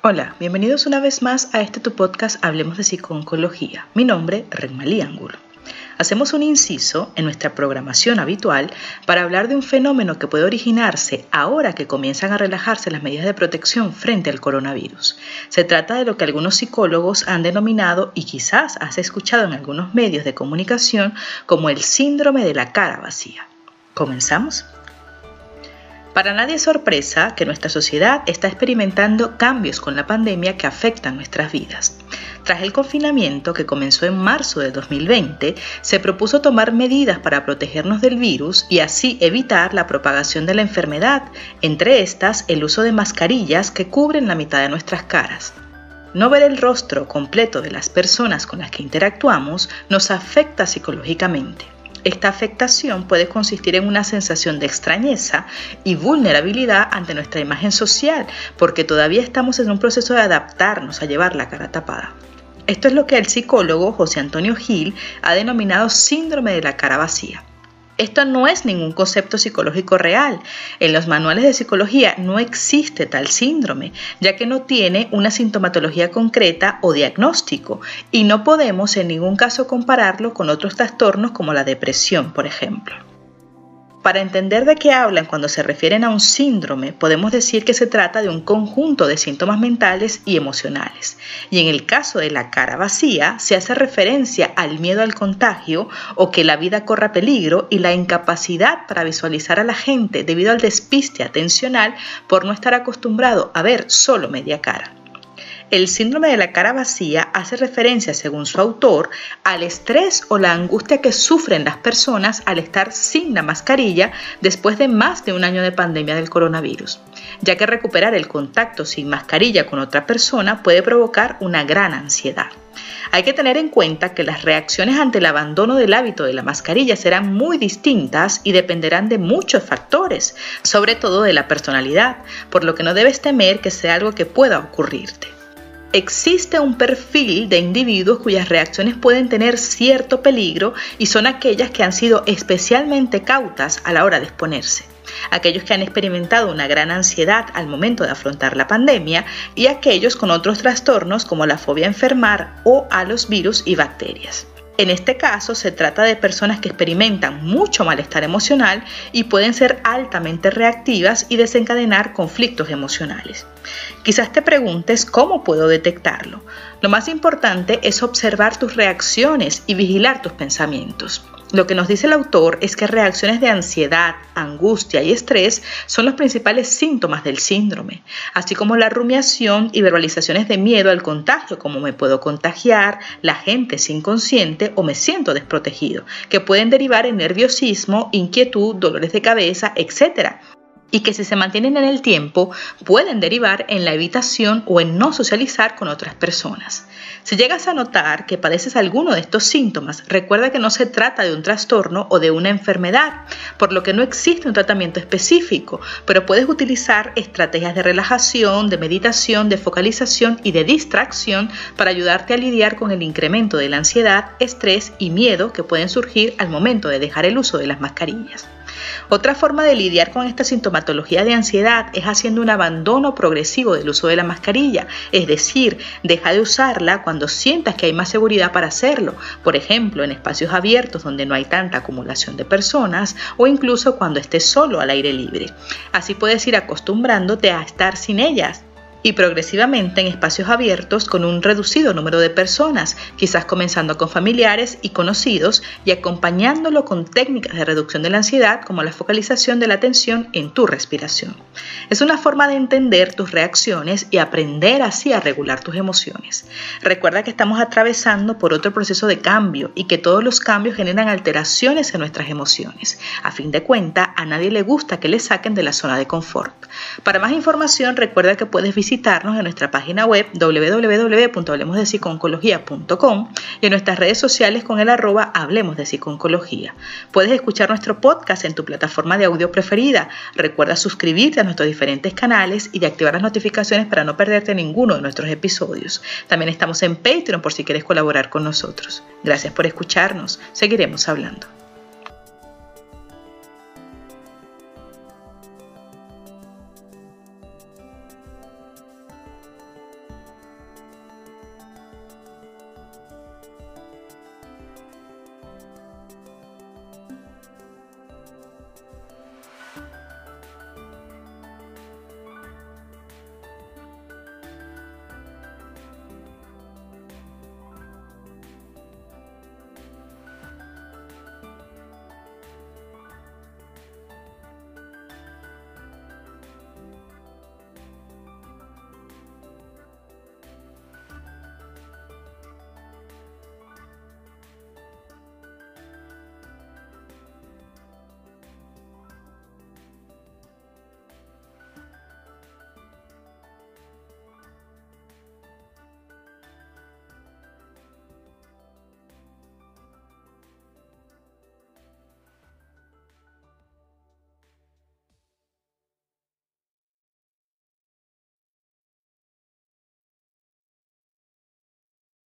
Hola, bienvenidos una vez más a este tu podcast Hablemos de Psicooncología. Mi nombre Renmalí Ángulo. Hacemos un inciso en nuestra programación habitual para hablar de un fenómeno que puede originarse ahora que comienzan a relajarse las medidas de protección frente al coronavirus. Se trata de lo que algunos psicólogos han denominado y quizás has escuchado en algunos medios de comunicación como el síndrome de la cara vacía. ¿Comenzamos? Para nadie es sorpresa que nuestra sociedad está experimentando cambios con la pandemia que afectan nuestras vidas. Tras el confinamiento que comenzó en marzo de 2020, se propuso tomar medidas para protegernos del virus y así evitar la propagación de la enfermedad, entre estas el uso de mascarillas que cubren la mitad de nuestras caras. No ver el rostro completo de las personas con las que interactuamos nos afecta psicológicamente. Esta afectación puede consistir en una sensación de extrañeza y vulnerabilidad ante nuestra imagen social, porque todavía estamos en un proceso de adaptarnos a llevar la cara tapada. Esto es lo que el psicólogo José Antonio Gil ha denominado síndrome de la cara vacía. Esto no es ningún concepto psicológico real. En los manuales de psicología no existe tal síndrome, ya que no tiene una sintomatología concreta o diagnóstico y no podemos en ningún caso compararlo con otros trastornos como la depresión, por ejemplo. Para entender de qué hablan cuando se refieren a un síndrome, podemos decir que se trata de un conjunto de síntomas mentales y emocionales. Y en el caso de la cara vacía, se hace referencia al miedo al contagio o que la vida corra peligro y la incapacidad para visualizar a la gente debido al despiste atencional por no estar acostumbrado a ver solo media cara. El síndrome de la cara vacía hace referencia, según su autor, al estrés o la angustia que sufren las personas al estar sin la mascarilla después de más de un año de pandemia del coronavirus, ya que recuperar el contacto sin mascarilla con otra persona puede provocar una gran ansiedad. Hay que tener en cuenta que las reacciones ante el abandono del hábito de la mascarilla serán muy distintas y dependerán de muchos factores, sobre todo de la personalidad, por lo que no debes temer que sea algo que pueda ocurrirte. Existe un perfil de individuos cuyas reacciones pueden tener cierto peligro y son aquellas que han sido especialmente cautas a la hora de exponerse. Aquellos que han experimentado una gran ansiedad al momento de afrontar la pandemia y aquellos con otros trastornos como la fobia a enfermar o a los virus y bacterias. En este caso se trata de personas que experimentan mucho malestar emocional y pueden ser altamente reactivas y desencadenar conflictos emocionales. Quizás te preguntes cómo puedo detectarlo. Lo más importante es observar tus reacciones y vigilar tus pensamientos. Lo que nos dice el autor es que reacciones de ansiedad, angustia y estrés son los principales síntomas del síndrome, así como la rumiación y verbalizaciones de miedo al contagio, como me puedo contagiar, la gente es inconsciente o me siento desprotegido, que pueden derivar en nerviosismo, inquietud, dolores de cabeza, etc y que si se mantienen en el tiempo pueden derivar en la evitación o en no socializar con otras personas. Si llegas a notar que padeces alguno de estos síntomas, recuerda que no se trata de un trastorno o de una enfermedad, por lo que no existe un tratamiento específico, pero puedes utilizar estrategias de relajación, de meditación, de focalización y de distracción para ayudarte a lidiar con el incremento de la ansiedad, estrés y miedo que pueden surgir al momento de dejar el uso de las mascarillas. Otra forma de lidiar con esta sintomatología de ansiedad es haciendo un abandono progresivo del uso de la mascarilla, es decir, deja de usarla cuando sientas que hay más seguridad para hacerlo, por ejemplo, en espacios abiertos donde no hay tanta acumulación de personas o incluso cuando estés solo al aire libre. Así puedes ir acostumbrándote a estar sin ellas y progresivamente en espacios abiertos con un reducido número de personas, quizás comenzando con familiares y conocidos y acompañándolo con técnicas de reducción de la ansiedad como la focalización de la atención en tu respiración. Es una forma de entender tus reacciones y aprender así a regular tus emociones. Recuerda que estamos atravesando por otro proceso de cambio y que todos los cambios generan alteraciones en nuestras emociones. A fin de cuentas, a nadie le gusta que le saquen de la zona de confort. Para más información, recuerda que puedes visitar visitarnos en nuestra página web www.hablemosdepsiconcología.com y en nuestras redes sociales con el arroba Hablemos de Psiconcología. Puedes escuchar nuestro podcast en tu plataforma de audio preferida. Recuerda suscribirte a nuestros diferentes canales y de activar las notificaciones para no perderte ninguno de nuestros episodios. También estamos en Patreon por si quieres colaborar con nosotros. Gracias por escucharnos. Seguiremos hablando.